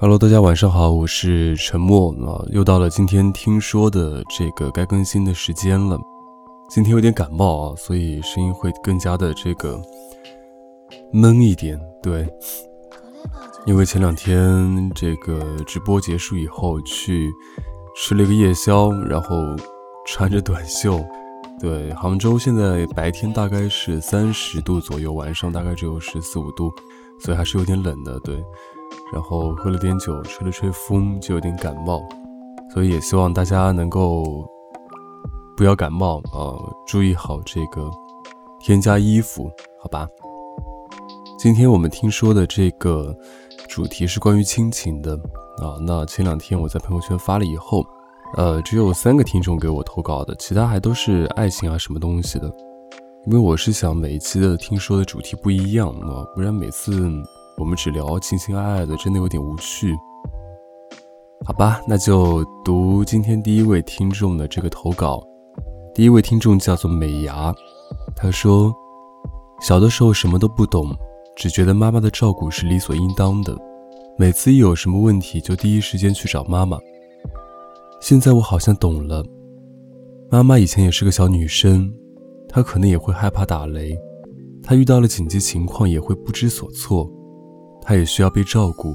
Hello，大家晚上好，我是沉默啊，又到了今天听说的这个该更新的时间了。今天有点感冒啊，所以声音会更加的这个闷一点。对，因为前两天这个直播结束以后去吃了一个夜宵，然后穿着短袖。对，杭州现在白天大概是三十度左右，晚上大概只有十四五度，所以还是有点冷的。对。然后喝了点酒，吹了吹风，就有点感冒，所以也希望大家能够不要感冒啊，注意好这个添加衣服，好吧？今天我们听说的这个主题是关于亲情的啊。那前两天我在朋友圈发了以后，呃，只有三个听众给我投稿的，其他还都是爱情啊什么东西的。因为我是想每一期的听说的主题不一样啊，不然每次。我们只聊情情爱爱的，真的有点无趣。好吧，那就读今天第一位听众的这个投稿。第一位听众叫做美牙，他说：“小的时候什么都不懂，只觉得妈妈的照顾是理所应当的。每次一有什么问题，就第一时间去找妈妈。现在我好像懂了，妈妈以前也是个小女生，她可能也会害怕打雷，她遇到了紧急情况也会不知所措。”他也需要被照顾。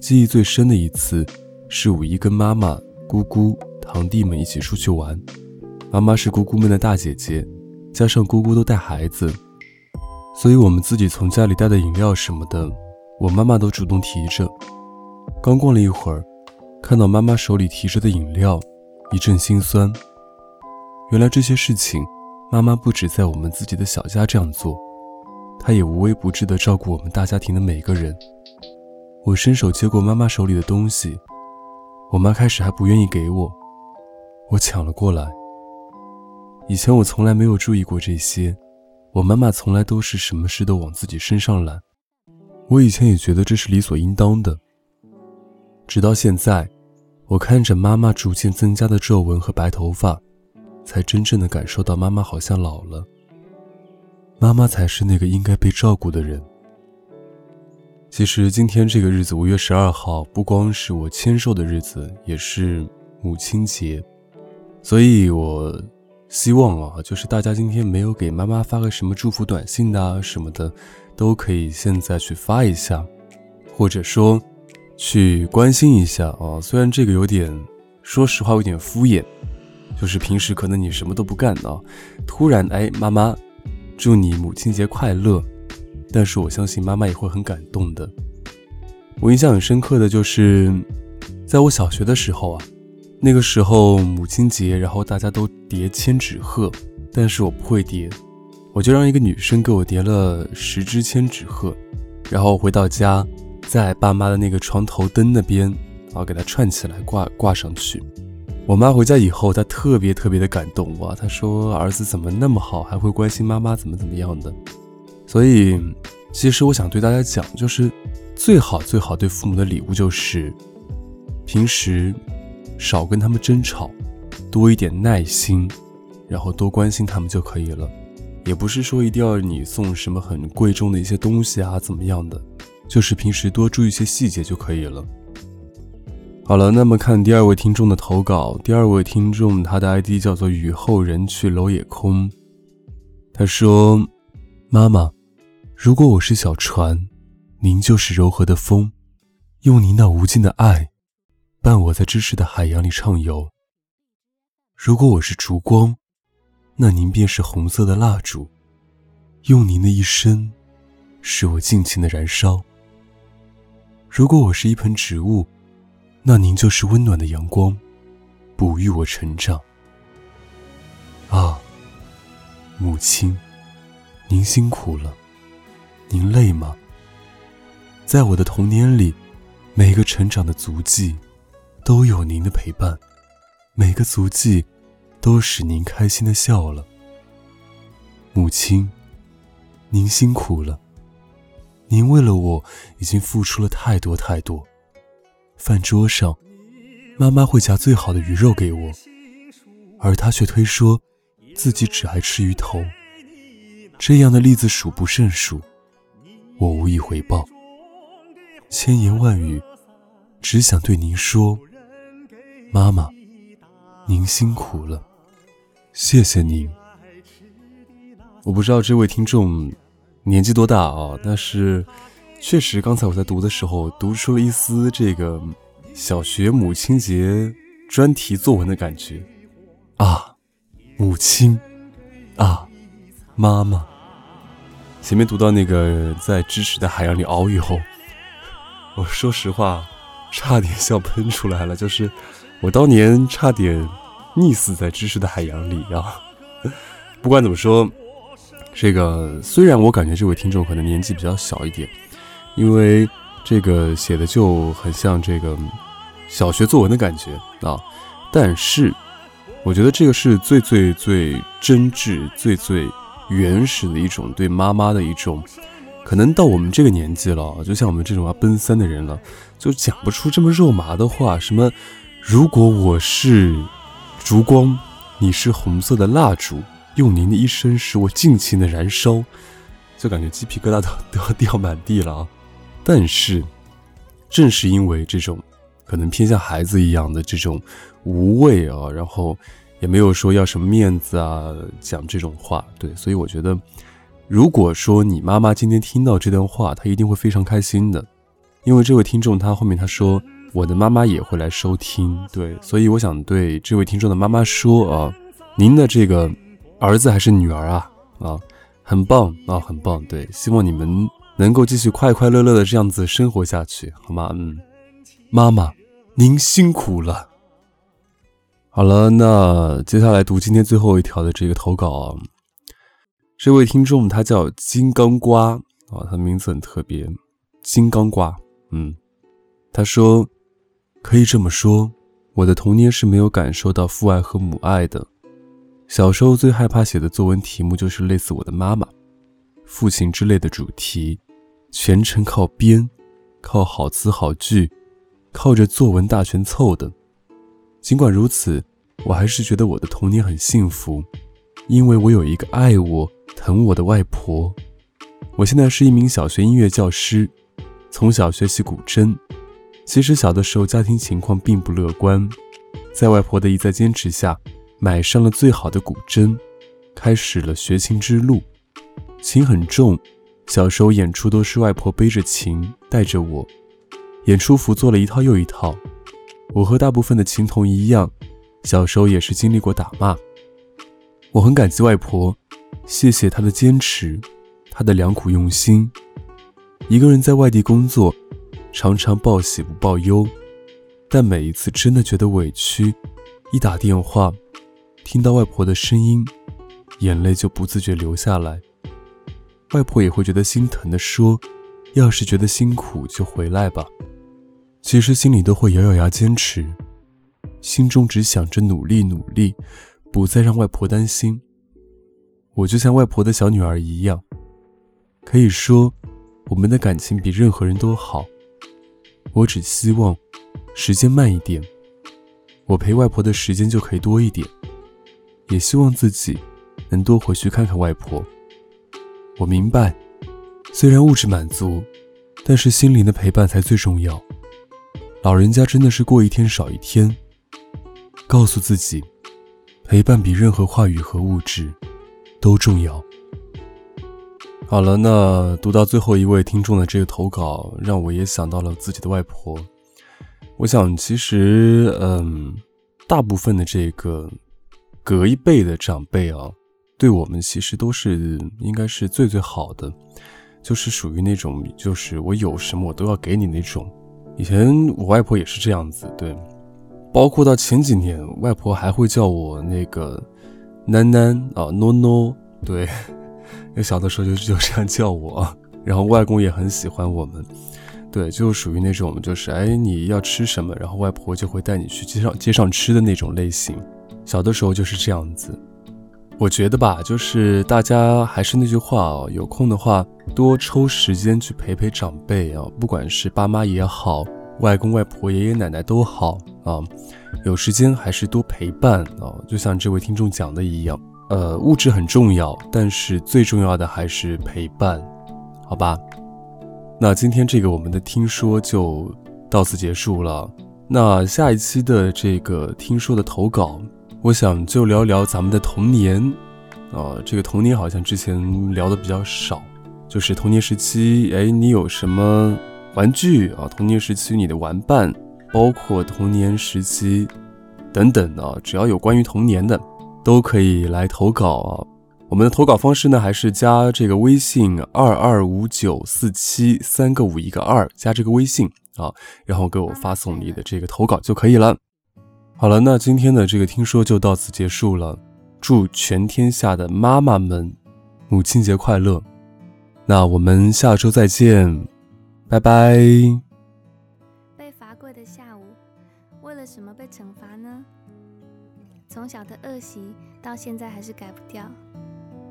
记忆最深的一次是五一跟妈妈、姑姑、堂弟们一起出去玩。妈妈是姑姑们的大姐姐，加上姑姑都带孩子，所以我们自己从家里带的饮料什么的，我妈妈都主动提着。刚逛了一会儿，看到妈妈手里提着的饮料，一阵心酸。原来这些事情，妈妈不止在我们自己的小家这样做。他也无微不至地照顾我们大家庭的每个人。我伸手接过妈妈手里的东西，我妈开始还不愿意给我，我抢了过来。以前我从来没有注意过这些，我妈妈从来都是什么事都往自己身上揽。我以前也觉得这是理所应当的，直到现在，我看着妈妈逐渐增加的皱纹和白头发，才真正的感受到妈妈好像老了。妈妈才是那个应该被照顾的人。其实今天这个日子，五月十二号，不光是我签售的日子，也是母亲节。所以我希望啊，就是大家今天没有给妈妈发个什么祝福短信的啊什么的，都可以现在去发一下，或者说去关心一下啊。虽然这个有点，说实话有点敷衍，就是平时可能你什么都不干啊，突然哎，妈妈。祝你母亲节快乐！但是我相信妈妈也会很感动的。我印象很深刻的就是，在我小学的时候啊，那个时候母亲节，然后大家都叠千纸鹤，但是我不会叠，我就让一个女生给我叠了十只千纸鹤，然后回到家，在爸妈的那个床头灯那边，然后给它串起来挂挂上去。我妈回家以后，她特别特别的感动哇！她说儿子怎么那么好，还会关心妈妈怎么怎么样的。所以，其实我想对大家讲，就是最好最好对父母的礼物就是，平时少跟他们争吵，多一点耐心，然后多关心他们就可以了。也不是说一定要你送什么很贵重的一些东西啊，怎么样的，就是平时多注意一些细节就可以了。好了，那么看第二位听众的投稿。第二位听众，他的 ID 叫做雨后人去楼也空。他说：“妈妈，如果我是小船，您就是柔和的风，用您那无尽的爱，伴我在知识的海洋里畅游。如果我是烛光，那您便是红色的蜡烛，用您的一生，使我尽情的燃烧。如果我是一盆植物。”那您就是温暖的阳光，哺育我成长。啊，母亲，您辛苦了，您累吗？在我的童年里，每个成长的足迹，都有您的陪伴，每个足迹，都使您开心的笑了。母亲，您辛苦了，您为了我已经付出了太多太多。饭桌上，妈妈会夹最好的鱼肉给我，而她却推说自己只爱吃鱼头。这样的例子数不胜数，我无以回报。千言万语，只想对您说，妈妈，您辛苦了，谢谢您。我不知道这位听众年纪多大啊，但是确实刚才我在读的时候，读出了一丝这个小学母亲节专题作文的感觉啊，母亲啊，妈妈。前面读到那个在知识的海洋里遨游。我说实话，差点笑喷出来了。就是我当年差点溺死在知识的海洋里啊！不管怎么说，这个虽然我感觉这位听众可能年纪比较小一点，因为这个写的就很像这个小学作文的感觉啊，但是我觉得这个是最最最真挚、最最原始的一种对妈妈的一种。可能到我们这个年纪了，就像我们这种要奔三的人了，就讲不出这么肉麻的话。什么，如果我是烛光，你是红色的蜡烛，用您的一生使我尽情的燃烧，就感觉鸡皮疙瘩都 都要掉满地了啊。但是，正是因为这种可能偏向孩子一样的这种无畏啊，然后也没有说要什么面子啊，讲这种话，对，所以我觉得。如果说你妈妈今天听到这段话，她一定会非常开心的，因为这位听众他后面他说我的妈妈也会来收听，对，所以我想对这位听众的妈妈说啊，您的这个儿子还是女儿啊啊，很棒啊，很棒，对，希望你们能够继续快快乐乐的这样子生活下去，好吗？嗯，妈妈，您辛苦了。好了，那接下来读今天最后一条的这个投稿啊。这位听众他叫金刚瓜啊，他名字很特别，金刚瓜。嗯，他说，可以这么说，我的童年是没有感受到父爱和母爱的。小时候最害怕写的作文题目就是类似我的妈妈、父亲之类的主题，全程靠编，靠好词好句，靠着作文大全凑的。尽管如此，我还是觉得我的童年很幸福，因为我有一个爱我。疼我的外婆，我现在是一名小学音乐教师，从小学习古筝。其实小的时候家庭情况并不乐观，在外婆的一再坚持下，买上了最好的古筝，开始了学琴之路。琴很重，小时候演出都是外婆背着琴带着我，演出服做了一套又一套。我和大部分的琴童一样，小时候也是经历过打骂。我很感激外婆。谢谢她的坚持，她的良苦用心。一个人在外地工作，常常报喜不报忧，但每一次真的觉得委屈，一打电话，听到外婆的声音，眼泪就不自觉流下来。外婆也会觉得心疼的说：“要是觉得辛苦，就回来吧。”其实心里都会咬咬牙坚持，心中只想着努力努力，不再让外婆担心。我就像外婆的小女儿一样，可以说，我们的感情比任何人都好。我只希望时间慢一点，我陪外婆的时间就可以多一点。也希望自己能多回去看看外婆。我明白，虽然物质满足，但是心灵的陪伴才最重要。老人家真的是过一天少一天。告诉自己，陪伴比任何话语和物质。都重要。好了，那读到最后一位听众的这个投稿，让我也想到了自己的外婆。我想，其实，嗯，大部分的这个隔一辈的长辈啊，对我们其实都是应该是最最好的，就是属于那种，就是我有什么我都要给你那种。以前我外婆也是这样子，对，包括到前几年，外婆还会叫我那个。囡囡啊，诺诺，对，那小的时候就就这样叫我，然后外公也很喜欢我们，对，就属于那种就是哎你要吃什么，然后外婆就会带你去街上街上吃的那种类型。小的时候就是这样子，我觉得吧，就是大家还是那句话哦，有空的话多抽时间去陪陪长辈啊，不管是爸妈也好，外公外婆、爷爷奶奶都好啊。有时间还是多陪伴啊，就像这位听众讲的一样，呃，物质很重要，但是最重要的还是陪伴，好吧？那今天这个我们的听说就到此结束了。那下一期的这个听说的投稿，我想就聊聊咱们的童年啊。这个童年好像之前聊的比较少，就是童年时期，哎，你有什么玩具啊？童年时期你的玩伴，包括童年时期等等啊，只要有关于童年的，都可以来投稿啊。我们的投稿方式呢，还是加这个微信二二五九四七三个五一个二，加这个微信啊，然后给我发送你的这个投稿就可以了。好了，那今天的这个听说就到此结束了。祝全天下的妈妈们母亲节快乐！那我们下周再见，拜拜。被罚跪的下午，为了什么被惩罚呢？从小的恶习到现在还是改不掉。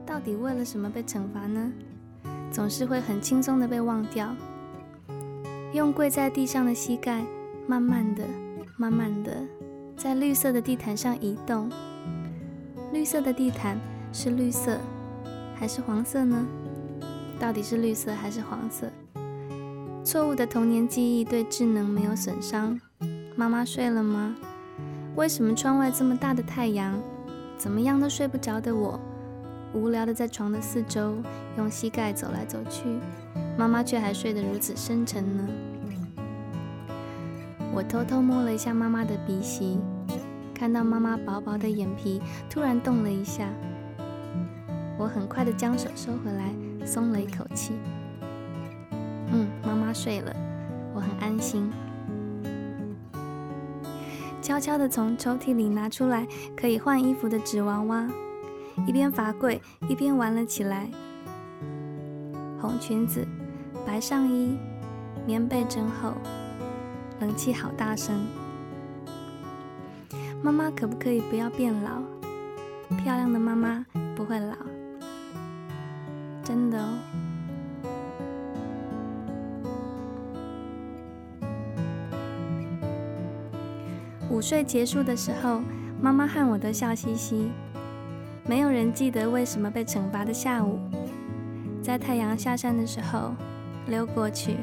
到底为了什么被惩罚呢？总是会很轻松的被忘掉。用跪在地上的膝盖，慢慢的、慢慢的，在绿色的地毯上移动。绿色的地毯是绿色还是黄色呢？到底是绿色还是黄色？错误的童年记忆对智能没有损伤。妈妈睡了吗？为什么窗外这么大的太阳，怎么样都睡不着的我？无聊的在床的四周用膝盖走来走去，妈妈却还睡得如此深沉呢。我偷偷摸了一下妈妈的鼻息，看到妈妈薄薄的眼皮突然动了一下，我很快的将手收回来，松了一口气。嗯，妈妈睡了，我很安心。悄悄的从抽屉里拿出来可以换衣服的纸娃娃。一边罚跪一边玩了起来。红裙子，白上衣，棉被真厚，冷气好大声。妈妈可不可以不要变老？漂亮的妈妈不会老，真的哦。午睡结束的时候，妈妈和我都笑嘻嘻。没有人记得为什么被惩罚的下午，在太阳下山的时候溜过去。